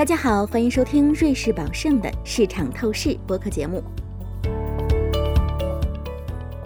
大家好，欢迎收听瑞士宝盛的市场透视播客节目。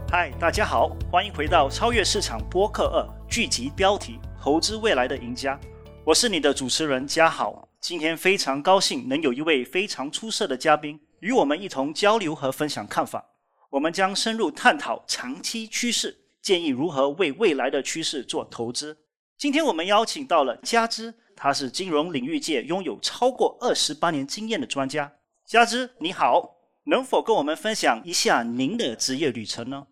嗨，大家好，欢迎回到超越市场播客二剧集标题：投资未来的赢家。我是你的主持人嘉豪。今天非常高兴能有一位非常出色的嘉宾与我们一同交流和分享看法。我们将深入探讨长期趋势，建议如何为未来的趋势做投资。今天我们邀请到了加之。他是金融领域界拥有超过二十八年经验的专家，加之你好，能否跟我们分享一下您的职业旅程呢？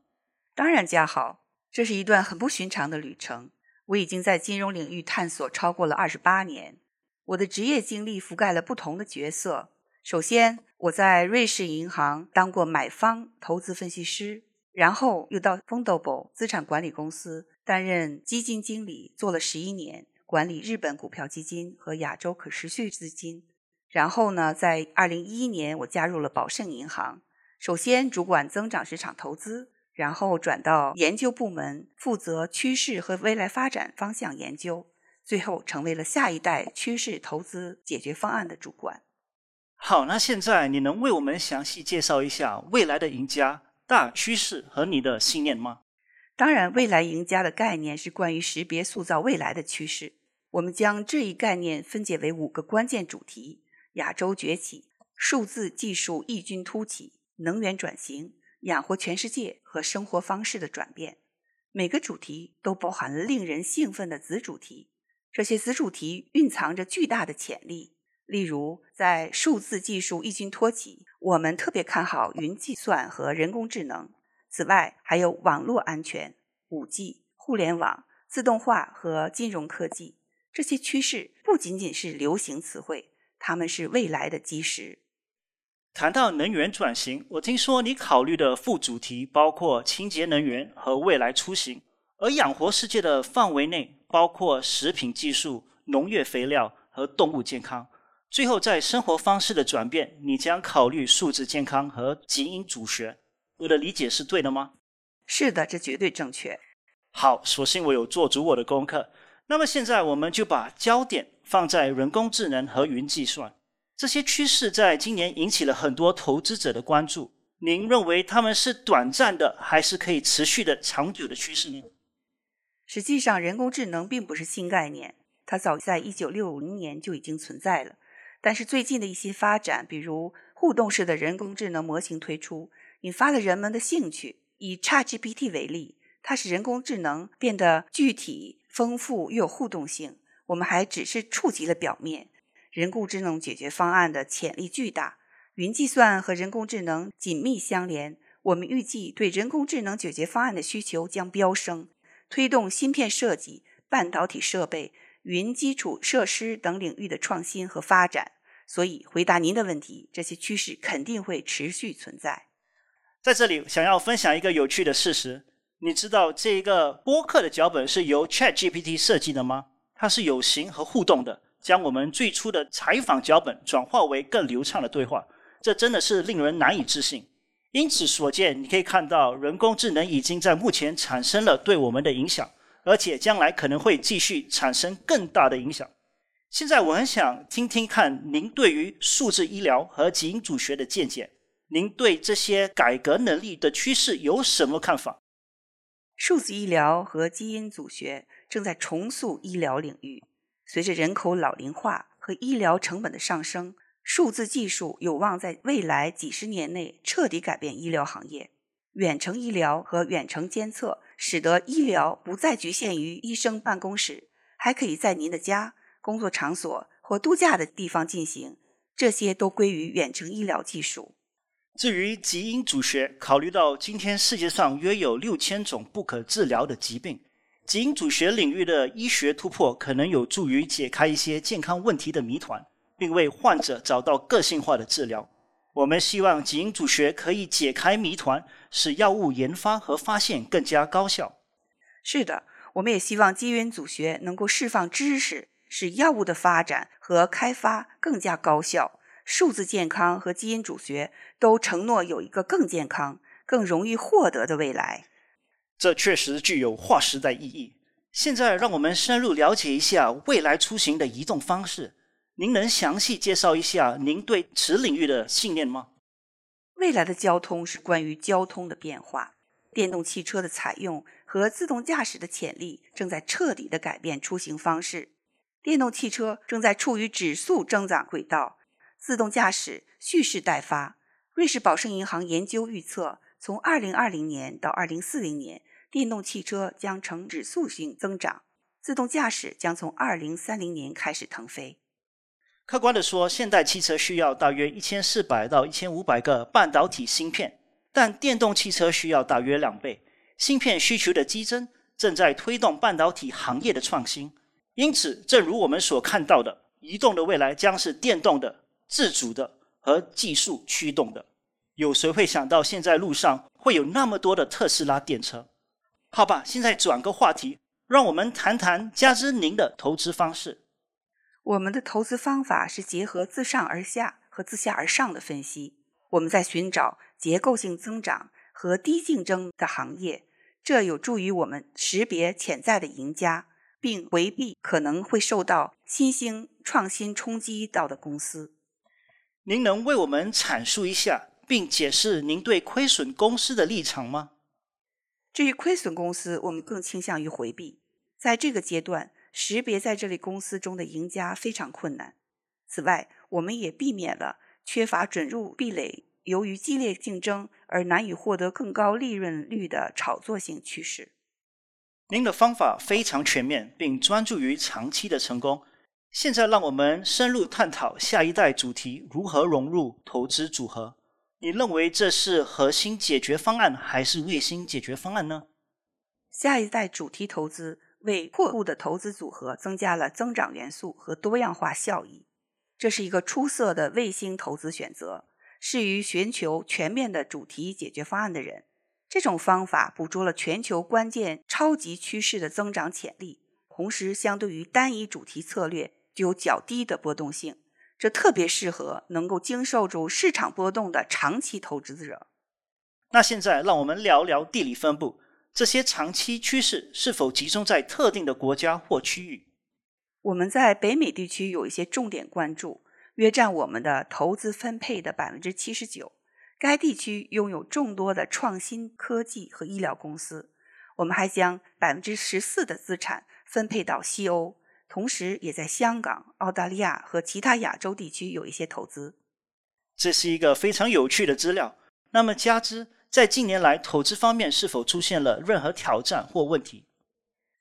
当然，家好，这是一段很不寻常的旅程。我已经在金融领域探索超过了二十八年，我的职业经历覆盖了不同的角色。首先，我在瑞士银行当过买方投资分析师，然后又到 f u n d a b l e 资产管理公司担任基金经理，做了十一年。管理日本股票基金和亚洲可持续资金，然后呢，在二零一一年我加入了宝盛银行，首先主管增长市场投资，然后转到研究部门，负责趋势和未来发展方向研究，最后成为了下一代趋势投资解决方案的主管。好，那现在你能为我们详细介绍一下未来的赢家大趋势和你的信念吗？当然，未来赢家的概念是关于识别塑造未来的趋势。我们将这一概念分解为五个关键主题：亚洲崛起、数字技术异军突起、能源转型、养活全世界和生活方式的转变。每个主题都包含了令人兴奋的子主题，这些子主题蕴藏着巨大的潜力。例如，在数字技术异军突起，我们特别看好云计算和人工智能。此外，还有网络安全、五 G、互联网、自动化和金融科技。这些趋势不仅仅是流行词汇，它们是未来的基石。谈到能源转型，我听说你考虑的副主题包括清洁能源和未来出行，而养活世界的范围内包括食品技术、农业肥料和动物健康。最后，在生活方式的转变，你将考虑数字健康和基因组学。我的理解是对的吗？是的，这绝对正确。好，所幸我有做足我的功课。那么现在我们就把焦点放在人工智能和云计算这些趋势，在今年引起了很多投资者的关注。您认为他们是短暂的，还是可以持续的长久的趋势呢？实际上，人工智能并不是新概念，它早在一九六零年就已经存在了。但是最近的一些发展，比如互动式的人工智能模型推出，引发了人们的兴趣。以 ChatGPT 为例，它使人工智能变得具体。丰富又有互动性，我们还只是触及了表面。人工智能解决方案的潜力巨大，云计算和人工智能紧密相连。我们预计对人工智能解决方案的需求将飙升，推动芯片设计、半导体设备、云基础设施等领域的创新和发展。所以，回答您的问题，这些趋势肯定会持续存在。在这里，想要分享一个有趣的事实。你知道这一个播客的脚本是由 Chat GPT 设计的吗？它是有形和互动的，将我们最初的采访脚本转化为更流畅的对话，这真的是令人难以置信。因此所见，你可以看到人工智能已经在目前产生了对我们的影响，而且将来可能会继续产生更大的影响。现在我很想听听看您对于数字医疗和基因组学的见解，您对这些改革能力的趋势有什么看法？数字医疗和基因组学正在重塑医疗领域。随着人口老龄化和医疗成本的上升，数字技术有望在未来几十年内彻底改变医疗行业。远程医疗和远程监测使得医疗不再局限于医生办公室，还可以在您的家、工作场所或度假的地方进行。这些都归于远程医疗技术。至于基因组学，考虑到今天世界上约有六千种不可治疗的疾病，基因组学领域的医学突破可能有助于解开一些健康问题的谜团，并为患者找到个性化的治疗。我们希望基因组学可以解开谜团，使药物研发和发现更加高效。是的，我们也希望基因组学能够释放知识，使药物的发展和开发更加高效。数字健康和基因组学都承诺有一个更健康、更容易获得的未来。这确实具有划时代意义。现在，让我们深入了解一下未来出行的移动方式。您能详细介绍一下您对此领域的信念吗？未来的交通是关于交通的变化，电动汽车的采用和自动驾驶的潜力正在彻底的改变出行方式。电动汽车正在处于指数增长轨道，自动驾驶蓄势待发。瑞士宝盛银行研究预测，从2020年到2040年，电动汽车将呈指数性增长，自动驾驶将从2030年开始腾飞。客观的说，现代汽车需要大约一千四百到一千五百个半导体芯片，但电动汽车需要大约两倍。芯片需求的激增正在推动半导体行业的创新。因此，正如我们所看到的，移动的未来将是电动的、自主的和技术驱动的。有谁会想到现在路上会有那么多的特斯拉电车？好吧，现在转个话题，让我们谈谈加之您的投资方式。我们的投资方法是结合自上而下和自下而上的分析。我们在寻找结构性增长和低竞争的行业，这有助于我们识别潜在的赢家，并回避可能会受到新兴创新冲击到的公司。您能为我们阐述一下并解释您对亏损公司的立场吗？至于亏损公司，我们更倾向于回避。在这个阶段。识别在这类公司中的赢家非常困难。此外，我们也避免了缺乏准入壁垒、由于激烈竞争而难以获得更高利润率的炒作性趋势。您的方法非常全面，并专注于长期的成功。现在，让我们深入探讨下一代主题如何融入投资组合。你认为这是核心解决方案，还是卫星解决方案呢？下一代主题投资。为扩户的投资组合增加了增长元素和多样化效益，这是一个出色的卫星投资选择，适于寻求全面的主题解决方案的人。这种方法捕捉了全球关键超级趋势的增长潜力，同时相对于单一主题策略具有较低的波动性，这特别适合能够经受住市场波动的长期投资者。那现在让我们聊聊地理分布。这些长期趋势是否集中在特定的国家或区域？我们在北美地区有一些重点关注，约占我们的投资分配的百分之七十九。该地区拥有众多的创新科技和医疗公司。我们还将百分之十四的资产分配到西欧，同时也在香港、澳大利亚和其他亚洲地区有一些投资。这是一个非常有趣的资料。那么，加之。在近年来，投资方面是否出现了任何挑战或问题？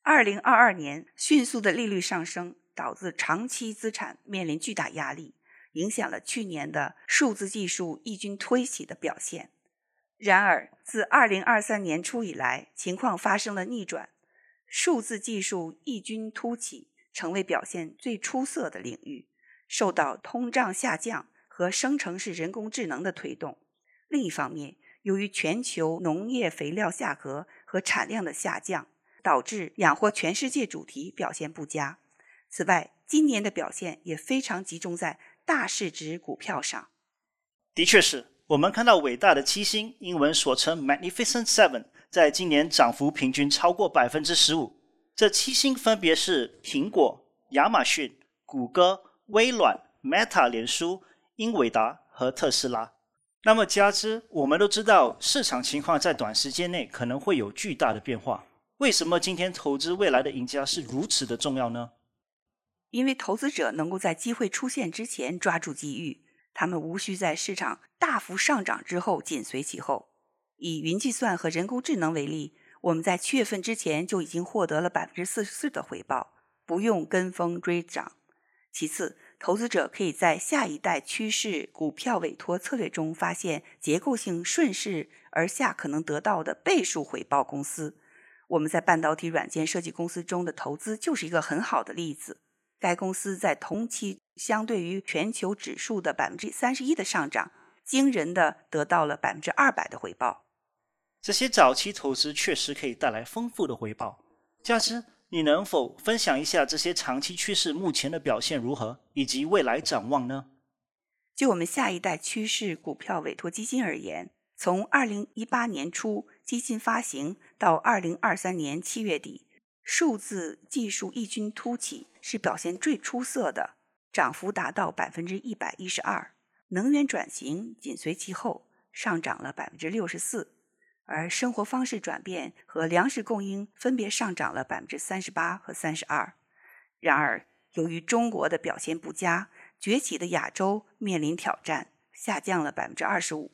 二零二二年迅速的利率上升，导致长期资产面临巨大压力，影响了去年的数字技术异军突起的表现。然而，自二零二三年初以来，情况发生了逆转，数字技术异军突起，成为表现最出色的领域，受到通胀下降和生成式人工智能的推动。另一方面，由于全球农业肥料价格和产量的下降，导致养活全世界主题表现不佳。此外，今年的表现也非常集中在大市值股票上。的确是我们看到伟大的七星（英文所称 Magnificent Seven） 在今年涨幅平均超过百分之十五。这七星分别是苹果、亚马逊、谷歌、微软、Meta、脸书、英伟达和特斯拉。那么，加之我们都知道，市场情况在短时间内可能会有巨大的变化。为什么今天投资未来的赢家是如此的重要呢？因为投资者能够在机会出现之前抓住机遇，他们无需在市场大幅上涨之后紧随其后。以云计算和人工智能为例，我们在七月份之前就已经获得了百分之四十四的回报，不用跟风追涨。其次，投资者可以在下一代趋势股票委托策略中发现结构性顺势而下可能得到的倍数回报公司。我们在半导体软件设计公司中的投资就是一个很好的例子。该公司在同期相对于全球指数的百分之三十一的上涨，惊人的得到了百分之二百的回报。这些早期投资确实可以带来丰富的回报。加之。你能否分享一下这些长期趋势目前的表现如何，以及未来展望呢？就我们下一代趋势股票委托基金而言，从二零一八年初基金发行到二零二三年七月底，数字技术异军突起是表现最出色的。涨幅达到百分之一百一十二。能源转型紧随其后，上涨了百分之六十四，而生活方式转变和粮食供应分别上涨了百分之三十八和三十二。然而，由于中国的表现不佳，崛起的亚洲面临挑战，下降了百分之二十五。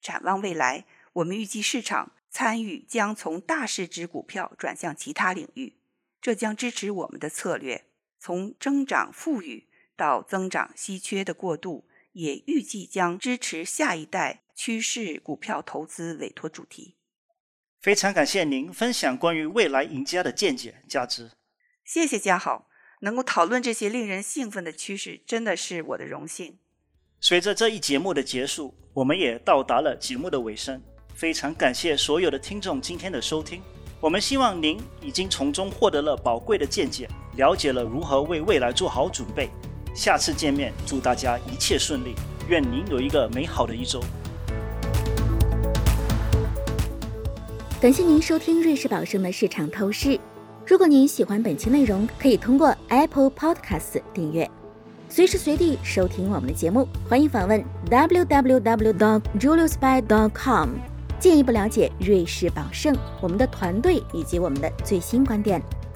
展望未来，我们预计市场参与将从大市值股票转向其他领域，这将支持我们的策略从增长富裕到增长稀缺的过渡。也预计将支持下一代趋势股票投资委托主题。非常感谢您分享关于未来赢家的见解价值。谢谢嘉豪，能够讨论这些令人兴奋的趋势，真的是我的荣幸。随着这一节目的结束，我们也到达了节目的尾声。非常感谢所有的听众今天的收听。我们希望您已经从中获得了宝贵的见解，了解了如何为未来做好准备。下次见面，祝大家一切顺利，愿您有一个美好的一周。感谢您收听瑞士宝盛的市场透视。如果您喜欢本期内容，可以通过 Apple Podcast 订阅，随时随地收听我们的节目。欢迎访问 www.juliusby.com，进一步了解瑞士宝盛、我们的团队以及我们的最新观点。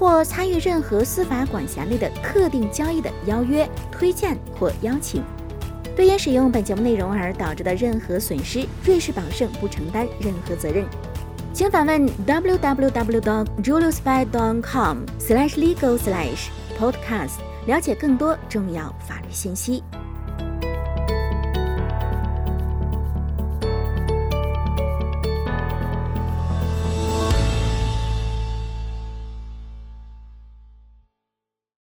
或参与任何司法管辖内的特定交易的邀约、推荐或邀请，对因使用本节目内容而导致的任何损失，瑞士宝盛不承担任何责任。请访问 www.juliusby.com/legal/podcast 了解更多重要法律信息。